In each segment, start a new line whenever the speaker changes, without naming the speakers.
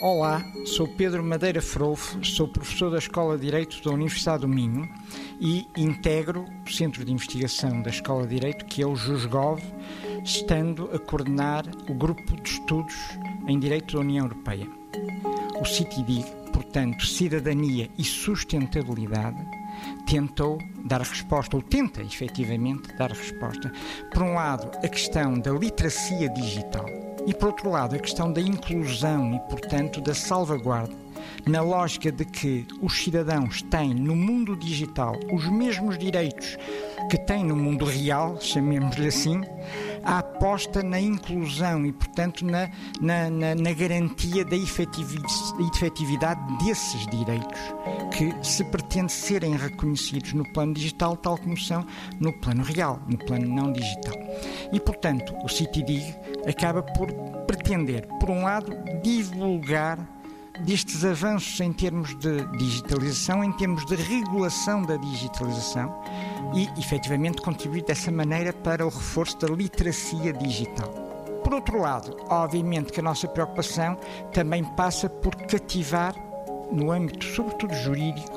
Olá, sou Pedro Madeira Frolfo, sou professor da Escola de Direito da Universidade do Minho e integro o Centro de Investigação da Escola de Direito, que é o JUSGOV, estando a coordenar o Grupo de Estudos em Direito da União Europeia. O CITIDIG, portanto, Cidadania e Sustentabilidade, tentou dar resposta, ou tenta efetivamente dar resposta, por um lado, a questão da literacia digital e, por outro lado, a questão da inclusão e, portanto, da salvaguarda, na lógica de que os cidadãos têm no mundo digital os mesmos direitos que têm no mundo real, chamemos-lhe assim, a aposta na inclusão e, portanto, na, na, na, na garantia da efetividade desses direitos que se pretende serem reconhecidos no plano digital, tal como são no plano real, no plano não digital. E, portanto, o CITIDIG acaba por pretender, por um lado, divulgar destes avanços em termos de digitalização, em termos de regulação da digitalização e, efetivamente, contribuir dessa maneira para o reforço da literacia digital. Por outro lado, obviamente que a nossa preocupação também passa por cativar, no âmbito, sobretudo jurídico,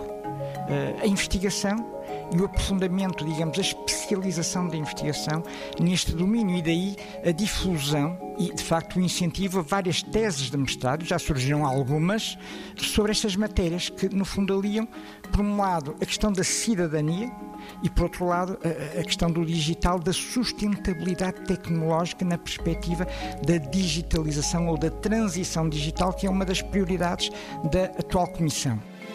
eh, a investigação e o aprofundamento, digamos, a especialização da investigação neste domínio e daí a difusão e, de facto, o incentivo a várias teses de mestrado, já surgiram algumas, sobre estas matérias que, no fundo, aliam, por um lado, a questão da cidadania e, por outro lado, a, a questão do digital, da sustentabilidade tecnológica na perspectiva da digitalização ou da transição digital, que é uma das prioridades da atual Comissão.